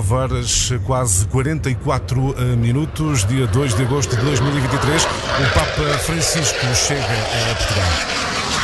9 horas, quase 44 eh, minutos, dia 2 de agosto de 2023. O Papa Francisco chega a Portugal.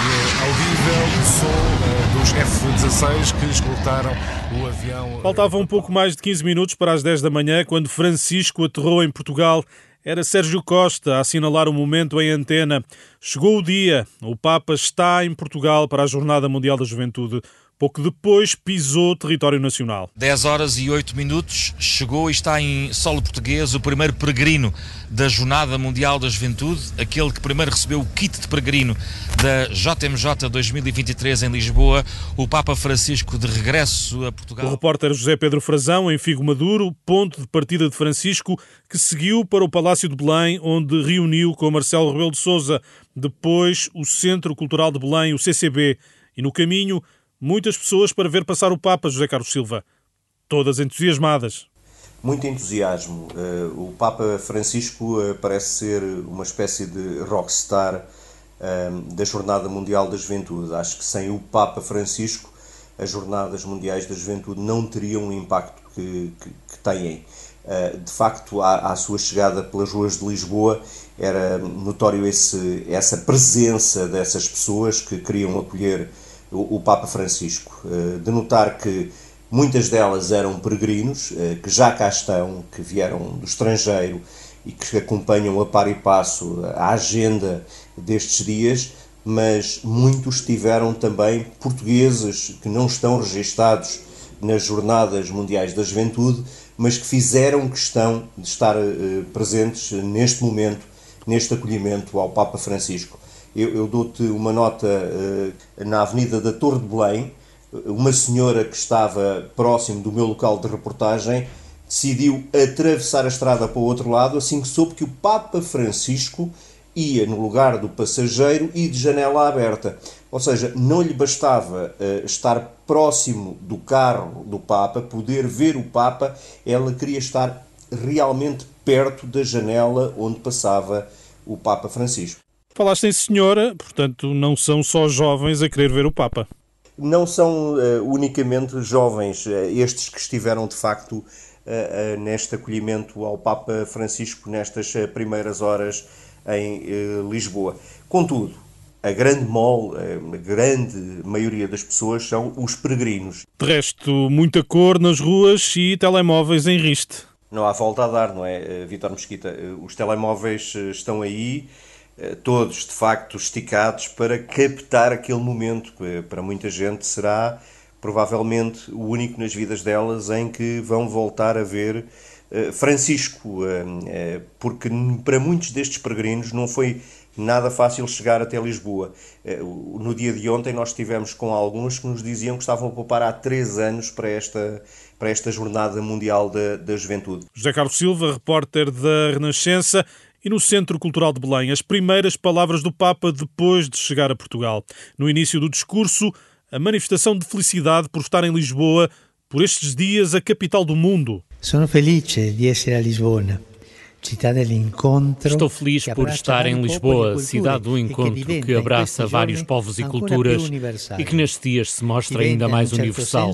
E é audível o som dos F-16 que escoltaram o avião. Faltava um pouco mais de 15 minutos para as 10 da manhã, quando Francisco aterrou em Portugal. Era Sérgio Costa a assinalar o momento em antena. Chegou o dia. O Papa está em Portugal para a Jornada Mundial da Juventude. Pouco depois pisou território nacional. 10 horas e 8 minutos, chegou e está em solo português o primeiro peregrino da Jornada Mundial da Juventude, aquele que primeiro recebeu o kit de peregrino da JMJ 2023 em Lisboa, o Papa Francisco de regresso a Portugal. O repórter José Pedro Frazão, em Figo Maduro, ponto de partida de Francisco, que seguiu para o Palácio de Belém, onde reuniu com Marcelo Rebelo de Sousa, depois o Centro Cultural de Belém, o CCB, e no caminho muitas pessoas para ver passar o Papa José Carlos Silva. Todas entusiasmadas. Muito entusiasmo. Eh, o Papa Francisco eh, parece ser uma espécie de rockstar eh, da Jornada Mundial da Juventude. Acho que sem o Papa Francisco as Jornadas Mundiais da Juventude não teriam o impacto que, que, que têm. De facto, à, à, sua chegada pelas ruas de Lisboa, era notório esse, essa presença dessas pessoas que queriam acolher o, Papa Francisco. Eh, de notar que muitas delas eram peregrinos, eh, que já cá estão, que vieram do estrangeiro e que acompanham a par e passo a agenda destes dias, mas muitos tiveram também portugueses que não estão registados nas Jornadas Mundiais da Juventude, mas que fizeram questão de estar eh, presentes neste momento, neste acolhimento ao Papa Francisco. Eu, eu dou-te uma nota uh, na Avenida da Torre de Belém. Uma senhora que estava próximo do meu local de reportagem decidiu atravessar a estrada para o outro lado assim que soube que o Papa Francisco ia no lugar do passageiro e de janela aberta. Ou seja, não lhe bastava uh, estar próximo do carro do Papa, poder ver o Papa, ela queria estar realmente perto da janela onde passava o Papa Francisco. Falaste em senhora, portanto, não são só jovens a querer ver o Papa. Não são uh, unicamente jovens, uh, estes que estiveram de facto uh, neste acolhimento ao Papa Francisco nestas primeiras horas em Lisboa. Contudo, a grande mole, a grande maioria das pessoas são os peregrinos. De resto, muita cor nas ruas e telemóveis em riste. Não há volta a dar, não é, Vitor Mesquita? Os telemóveis estão aí eh, todos de facto esticados para captar aquele momento que para muita gente será provavelmente o único nas vidas delas em que vão voltar a ver eh, Francisco, eh, porque para muitos destes peregrinos não foi nada fácil chegar até Lisboa. No dia de ontem nós estivemos com alguns que nos diziam que estavam a poupar há três anos para esta, para esta Jornada Mundial da, da Juventude. José Carlos Silva, repórter da Renascença, e no Centro Cultural de Belém, as primeiras palavras do Papa depois de chegar a Portugal. No início do discurso, a manifestação de felicidade por estar em Lisboa, por estes dias a capital do mundo. Sono felice di essere a Lisbona. Estou feliz por estar em Lisboa, cidade do encontro que abraça vários povos e culturas e que nestes dias se mostra ainda mais universal.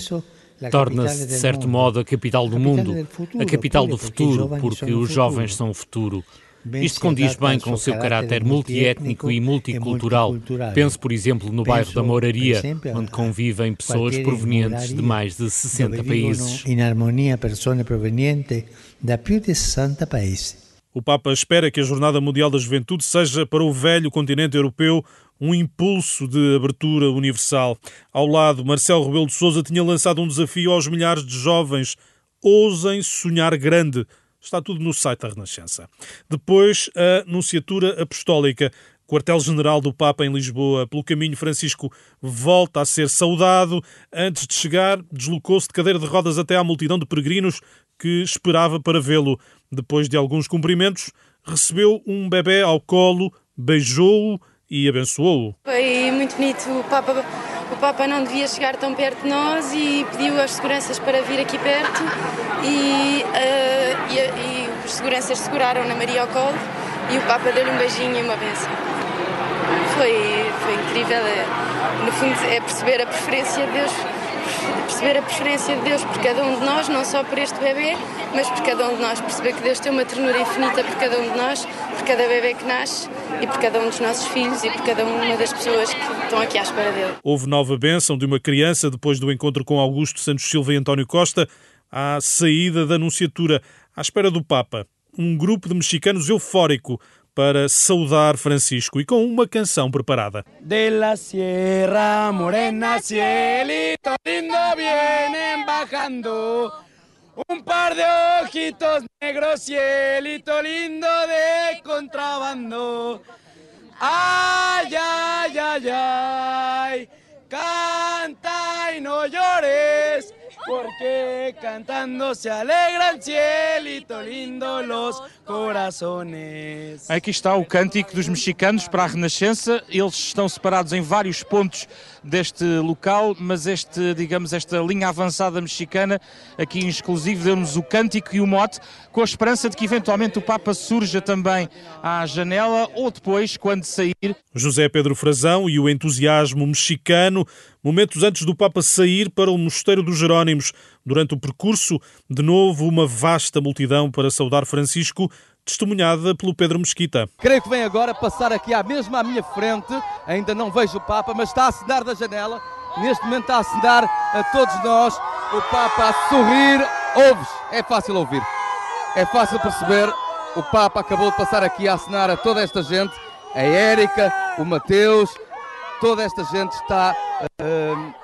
Torna-se, de certo modo, a capital do mundo, a capital do futuro, porque os jovens são o futuro. Isto condiz bem com o seu caráter multiétnico e multicultural. Penso, por exemplo, no bairro da Moraria, onde convivem pessoas provenientes de mais de 60 países. Em harmonia, pessoas provenientes de mais de 60 países. O Papa espera que a Jornada Mundial da Juventude seja para o velho continente europeu um impulso de abertura universal. Ao lado, Marcelo Rebelo de Sousa tinha lançado um desafio aos milhares de jovens: ousem sonhar grande. Está tudo no site da Renascença. Depois, a Nunciatura Apostólica, quartel-general do Papa em Lisboa. Pelo caminho, Francisco volta a ser saudado. Antes de chegar, deslocou-se de cadeira de rodas até à multidão de peregrinos que esperava para vê-lo. Depois de alguns cumprimentos, recebeu um bebê ao colo, beijou-o e abençoou-o. Foi muito bonito. O Papa, o Papa não devia chegar tão perto de nós e pediu às seguranças para vir aqui perto e, uh, e, e os seguranças seguraram na Maria ao colo e o Papa deu-lhe um beijinho e uma benção. Foi, foi incrível. É, no fundo, é perceber a preferência de Deus perceber a preferência de Deus por cada um de nós, não só por este bebê, mas por cada um de nós. Perceber que Deus tem uma ternura infinita por cada um de nós, por cada bebê que nasce e por cada um dos nossos filhos e por cada uma das pessoas que estão aqui à espera dele. Houve nova bênção de uma criança depois do encontro com Augusto Santos Silva e António Costa à saída da Anunciatura, à espera do Papa. Um grupo de mexicanos eufórico para saudar Francisco e com uma canção preparada. De la Sierra Morena, cielito lindo, vienen bajando. Un par de ojitos negros, cielito lindo de contrabando. Ay, ay, ay, ay, canta y no llores. porque cantando se alegra cielito lindo los corazones. Aqui está o cântico dos mexicanos para a Renascença. Eles estão separados em vários pontos deste local, mas este, digamos, esta linha avançada mexicana, aqui em exclusivo, deu-nos o cântico e o mote, com a esperança de que eventualmente o Papa surja também à janela ou depois, quando sair. José Pedro Frazão e o entusiasmo mexicano, momentos antes do Papa sair para o Mosteiro dos Jerónimos. Durante o percurso, de novo, uma vasta multidão para saudar Francisco testemunhada pelo Pedro Mesquita. Creio que vem agora passar aqui à mesma à minha frente, ainda não vejo o Papa, mas está a assinar da janela, neste momento está a assinar a todos nós, o Papa a sorrir, ouves, é fácil ouvir, é fácil perceber, o Papa acabou de passar aqui a assinar a toda esta gente, a Érica, o Mateus, toda esta gente está uh,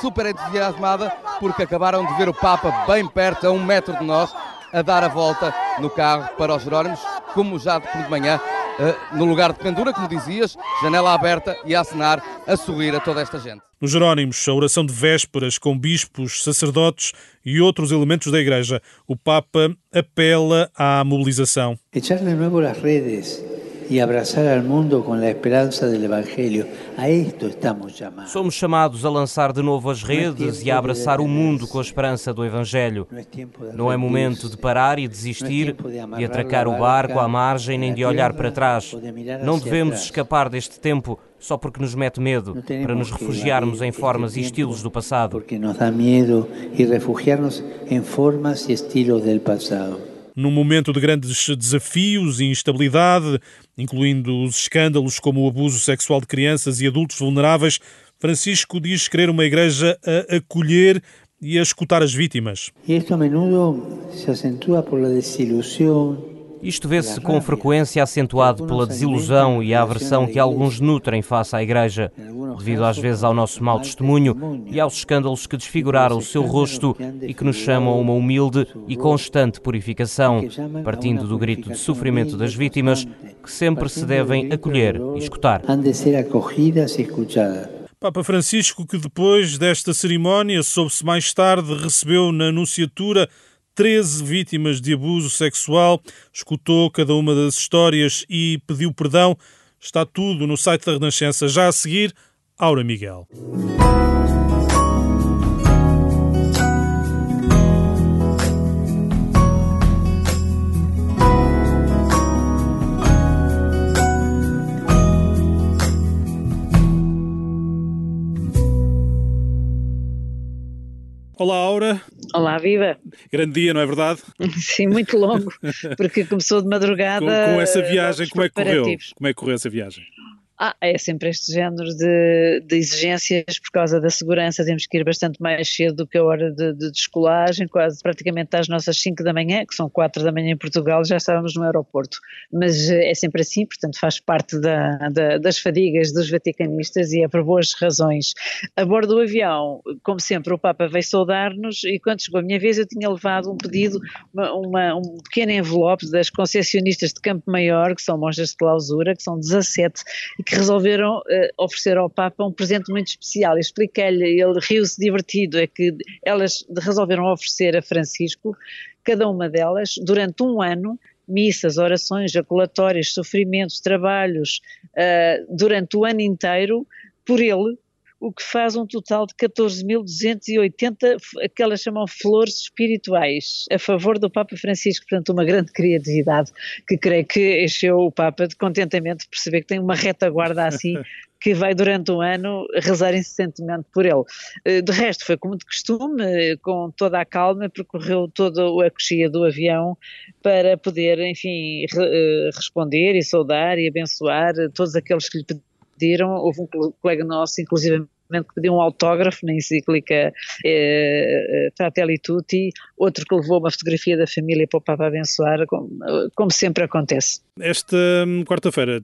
super entusiasmada porque acabaram de ver o Papa bem perto, a um metro de nós, a dar a volta no carro para os Jerónimos, como já de manhã, eh, no lugar de pendura, como dizias, janela aberta e a acenar, a sorrir a toda esta gente. Nos Jerónimos, a oração de vésperas com bispos, sacerdotes e outros elementos da Igreja. O Papa apela à mobilização. Echar de novo as redes e abraçar ao mundo com a esperança do Evangelho. A isto estamos chamados. Somos chamados a lançar de novo as redes e a abraçar o mundo com a esperança do Evangelho. Não é momento de parar e desistir, de atracar o barco à margem nem de olhar para trás. Não devemos escapar deste tempo só porque nos mete medo, para nos refugiarmos em formas e estilos do passado. Porque nos dá medo e refugiarmos em formas e estilos do passado num momento de grandes desafios e instabilidade, incluindo os escândalos como o abuso sexual de crianças e adultos vulneráveis, Francisco diz querer uma igreja a acolher e a escutar as vítimas. E isto a menudo se acentua por la desilusão isto vê-se com frequência acentuado pela desilusão e a aversão que alguns nutrem face à Igreja, devido às vezes ao nosso mau testemunho e aos escândalos que desfiguraram o seu rosto e que nos chamam a uma humilde e constante purificação, partindo do grito de sofrimento das vítimas, que sempre se devem acolher e escutar. Papa Francisco, que depois desta cerimónia, soube-se mais tarde, recebeu na Anunciatura 13 vítimas de abuso sexual, escutou cada uma das histórias e pediu perdão. Está tudo no site da Renascença. Já a seguir, Aura Miguel. Olá, Aura. Olá, viva. Grande dia, não é verdade? Sim, muito longo, porque começou de madrugada. com, com essa viagem, como é que correu? Como é que correu essa viagem? Ah, é sempre este género de, de, exigências por causa da segurança. Temos que ir bastante mais cedo do que a hora de, de descolagem, quase praticamente às nossas 5 da manhã, que são 4 da manhã em Portugal, já estávamos no aeroporto. Mas eh, é sempre assim, portanto faz parte da, da, das fadigas dos vaticanistas e é por boas razões. A bordo do avião, como sempre, o Papa veio saudar-nos e quando chegou a minha vez eu tinha levado um pedido, uma, uma, um pequeno envelope das concessionistas de Campo Maior, que são monjas de clausura, que são 17 que resolveram uh, oferecer ao Papa um presente muito especial. Expliquei-lhe, ele riu-se divertido, é que elas resolveram oferecer a Francisco, cada uma delas, durante um ano, missas, orações, jaculatórias, sofrimentos, trabalhos, uh, durante o ano inteiro, por ele, o que faz um total de 14.280, aquelas chamam flores espirituais, a favor do Papa Francisco, portanto uma grande criatividade que creio que encheu o Papa de contentamento de perceber que tem uma retaguarda assim que vai durante um ano rezar incessantemente por ele. Eh, de resto, foi como de costume, com toda a calma, percorreu toda a coxia do avião para poder, enfim, re responder e saudar e abençoar todos aqueles que lhe pediram. Houve um colega nosso, inclusive que pediu um autógrafo na encíclica eh, Fratelli Tutti, outro que levou uma fotografia da família para o Papa abençoar, como, como sempre acontece. Esta hum, quarta-feira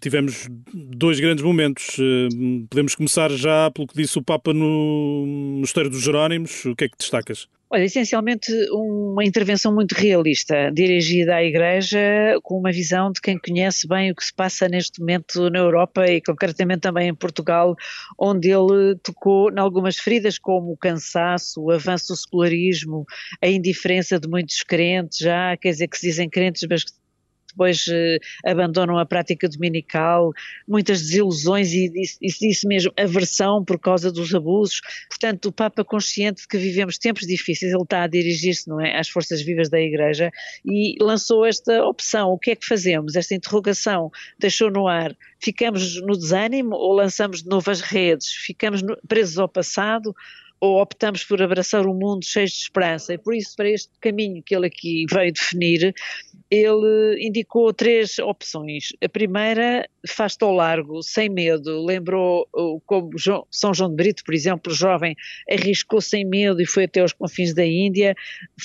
tivemos dois grandes momentos. Hum, podemos começar já pelo que disse o Papa no Mosteiro dos Jerónimos. O que é que destacas? Olha, essencialmente uma intervenção muito realista, dirigida à Igreja com uma visão de quem conhece bem o que se passa neste momento na Europa e concretamente também em Portugal, onde ele tocou em algumas feridas como o cansaço, o avanço do secularismo, a indiferença de muitos crentes já, quer dizer, que se dizem crentes, mas que depois eh, abandonam a prática dominical, muitas desilusões e isso disse mesmo aversão por causa dos abusos. Portanto, o Papa consciente de que vivemos tempos difíceis, ele está a dirigir-se não é, às forças vivas da Igreja e lançou esta opção. O que é que fazemos? Esta interrogação deixou no ar. Ficamos no desânimo ou lançamos de novo as redes? Ficamos no, presos ao passado ou optamos por abraçar um mundo cheio de esperança. E por isso, para este caminho que ele aqui veio definir, ele indicou três opções. A primeira, faz-te ao largo, sem medo. Lembrou como São João de Brito, por exemplo, jovem, arriscou sem medo e foi até aos confins da Índia.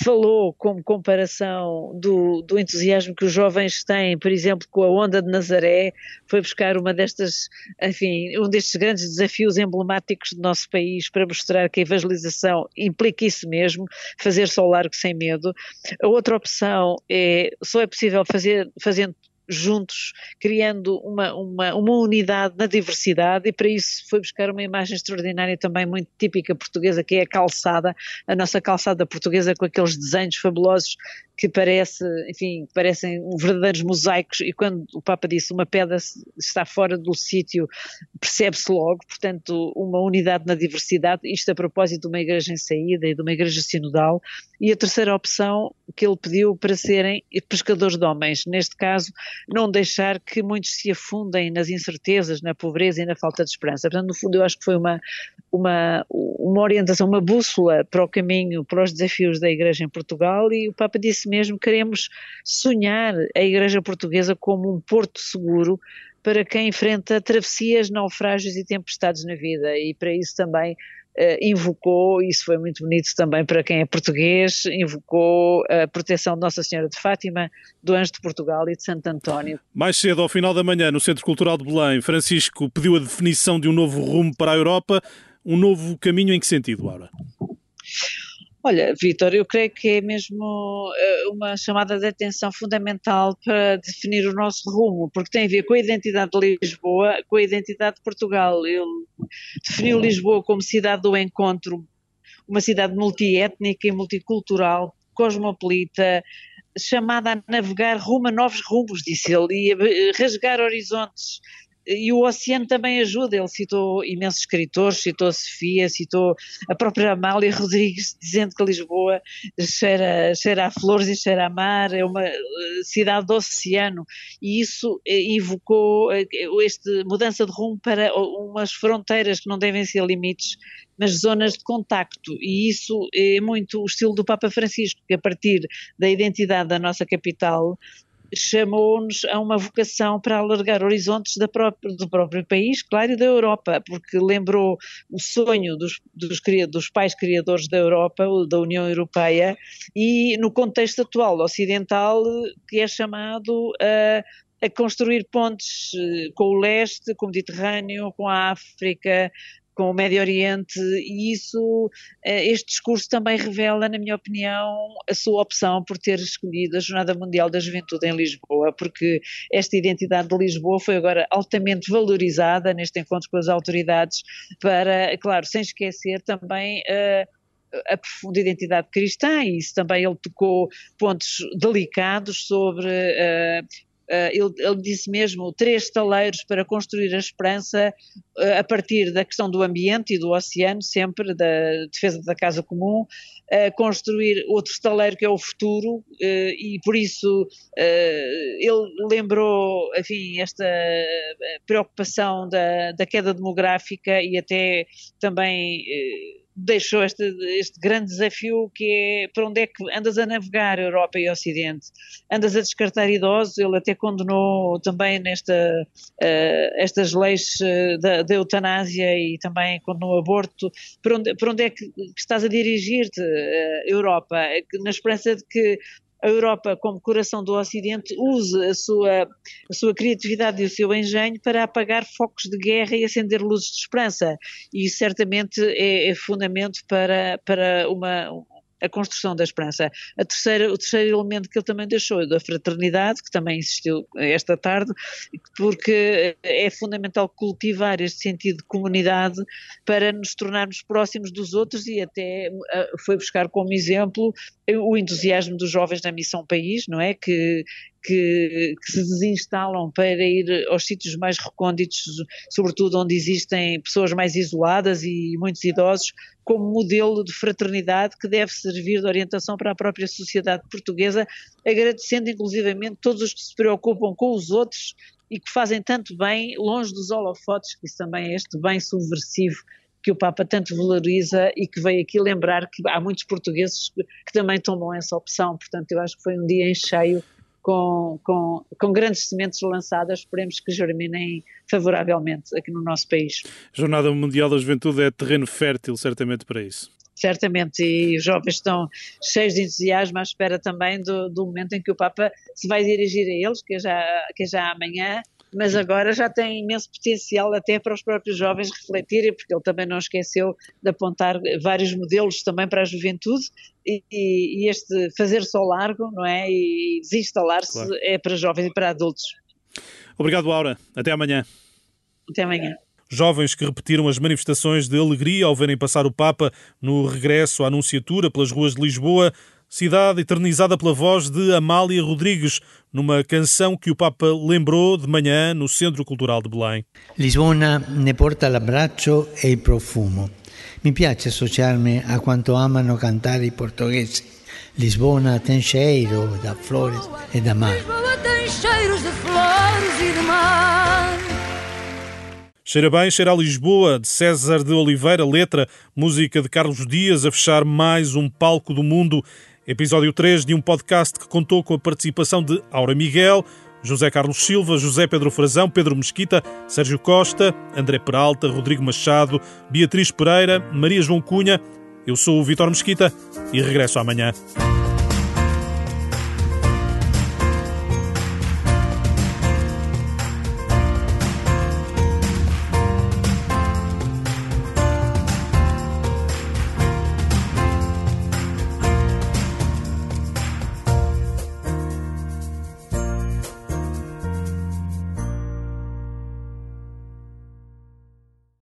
Falou como comparação do, do entusiasmo que os jovens têm, por exemplo, com a onda de Nazaré, foi buscar uma destas, enfim, um destes grandes desafios emblemáticos do nosso país para mostrar que a evangelização implica isso mesmo, fazer-se ao largo sem medo. A outra opção é é possível fazer fazendo juntos, criando uma, uma, uma unidade na diversidade, e para isso foi buscar uma imagem extraordinária também muito típica portuguesa, que é a calçada, a nossa calçada portuguesa com aqueles desenhos fabulosos que parece, enfim, parecem verdadeiros mosaicos e quando o Papa disse uma pedra está fora do sítio, percebe-se logo, portanto, uma unidade na diversidade, isto a propósito de uma igreja em saída e de uma igreja sinodal, e a terceira opção que ele pediu para serem pescadores de homens, neste caso, não deixar que muitos se afundem nas incertezas, na pobreza e na falta de esperança. Portanto, no fundo, eu acho que foi uma, uma, uma orientação, uma bússola para o caminho, para os desafios da Igreja em Portugal, e o Papa disse mesmo: queremos sonhar a Igreja Portuguesa como um porto seguro para quem enfrenta travessias, naufrágios e tempestades na vida, e para isso também Uh, invocou, isso foi muito bonito também para quem é português, invocou a proteção de Nossa Senhora de Fátima, do Anjo de Portugal e de Santo António. Mais cedo, ao final da manhã, no Centro Cultural de Belém, Francisco pediu a definição de um novo rumo para a Europa. Um novo caminho em que sentido, Laura? Olha, Vitor, eu creio que é mesmo eh, uma chamada de atenção fundamental para definir o nosso rumo, porque tem a ver com a identidade de Lisboa, com a identidade de Portugal. Ele definiu Lisboa como cidade do encontro, uma cidade multiétnica e multicultural, cosmopolita, chamada a navegar rumo a novos rumos, disse ele, e a rasgar horizontes e o oceano também ajuda. Ele citou imensos escritores, citou a Sofia, citou a própria Amália Rodrigues, dizendo que Lisboa cheira, cheira a flores e cheira a mar, é uma eh, cidade do oceano. E isso eh, invocou eh, esta mudança de rumo para umas fronteiras que não devem ser limites mas zonas de contacto. E isso é muito o estilo do Papa Francisco, que a partir da identidade da nossa capital chamou-nos a uma vocação para alargar horizontes própria, do próprio país, claro, e da Europa, porque lembrou o sonho dos, dos, dos pais criadores da Europa, da União Europeia, e no contexto atual ocidental, que é chamado a a construir pontes eh, com o leste, com o Mediterrâneo, com a África, com o Médio Oriente, e isso, eh, este discurso também revela, na minha opinião, a sua opção por ter escolhido a Jornada Mundial da Juventude em Lisboa, porque esta identidade de Lisboa foi agora altamente valorizada neste encontro com as autoridades, para, claro, sem esquecer também. Uh, a profunda identidade cristã, e isso também ele tocou pontos delicados sobre Uh, ele, ele, disse mesmo três estaleiros para construir a esperança uh, a partir da questão do ambiente e do oceano, sempre da defesa da casa comum, construir outro estaleiro que é o futuro, e por isso ele lembrou, enfim, esta preocupação da, da queda demográfica e até também deixou este, este grande desafio que é para onde é que andas a navegar Europa e Ocidente. Andas a descartar idosos, ele até condenou também nesta, uh, estas leis uh, da, da, eutanásia e também condenou o aborto. Para onde, para onde é que, que estás a dirigir-te, uh, Europa? Na esperança de que a Europa, como coração do Ocidente, use a sua, a sua criatividade e o seu engenho para apagar focos de guerra e acender luzes de esperança. E certamente é, é fundamento para, para uma, a construção da esperança. A terceira, o terceiro elemento que ele também deixou é da fraternidade, que também existiu esta tarde, porque é fundamental cultivar este sentido de comunidade para nos tornarmos próximos dos outros e até eh, foi buscar como exemplo o entusiasmo dos jovens na Missão País, não é? Que, que, que, se desinstalam para ir aos sítios mais recônditos, sobretudo onde existem pessoas mais isoladas e muitos idosos, como modelo de fraternidade que deve servir de orientação para a própria sociedade portuguesa, agradecendo inclusivamente todos os que se preocupam com os outros e que fazem tanto bem longe dos holofotes, que isso também é este bem subversivo que o Papa tanto valoriza e que veio aqui lembrar que há muitos portugueses que também tomam essa opção. Portanto, eu acho que foi um dia em cheio com, com, com grandes sementes lançadas, esperemos que germinem favoravelmente aqui no nosso país. A Jornada Mundial da Juventude é terreno fértil, certamente, para isso certamente, e os jovens estão cheios de entusiasmo à espera também do, do momento em que o Papa se vai dirigir a eles, que é já, que é já amanhã, mas agora já tem imenso potencial até para os próprios jovens refletirem, porque ele também não esqueceu de apontar vários modelos também para a juventude e, e este fazer-se ao largo, não é? E desinstalar-se claro. é para jovens e para adultos. Obrigado, Aura. Até amanhã. Até amanhã. Jovens que repetiram as manifestações de alegria ao verem passar o Papa no regresso à Anunciatura pelas ruas de Lisboa cidade eternizada pela voz de Amália Rodrigues, numa canção que o Papa lembrou de manhã no Centro Cultural de Belém. Lisbona ne porta l'abbraccio e il profumo. Mi piace associarmi a quanto amano cantare i portoghesi. Lisbona tem cheiro da flores e da mar. Lisboa tem cheiros de flores e de mar. Cheira bem, cheira a Lisboa, de César de Oliveira, letra, música de Carlos Dias, a fechar mais um palco do mundo Episódio 3 de um podcast que contou com a participação de Aura Miguel, José Carlos Silva, José Pedro Frazão, Pedro Mesquita, Sérgio Costa, André Peralta, Rodrigo Machado, Beatriz Pereira, Maria João Cunha. Eu sou o Vitor Mesquita e regresso amanhã.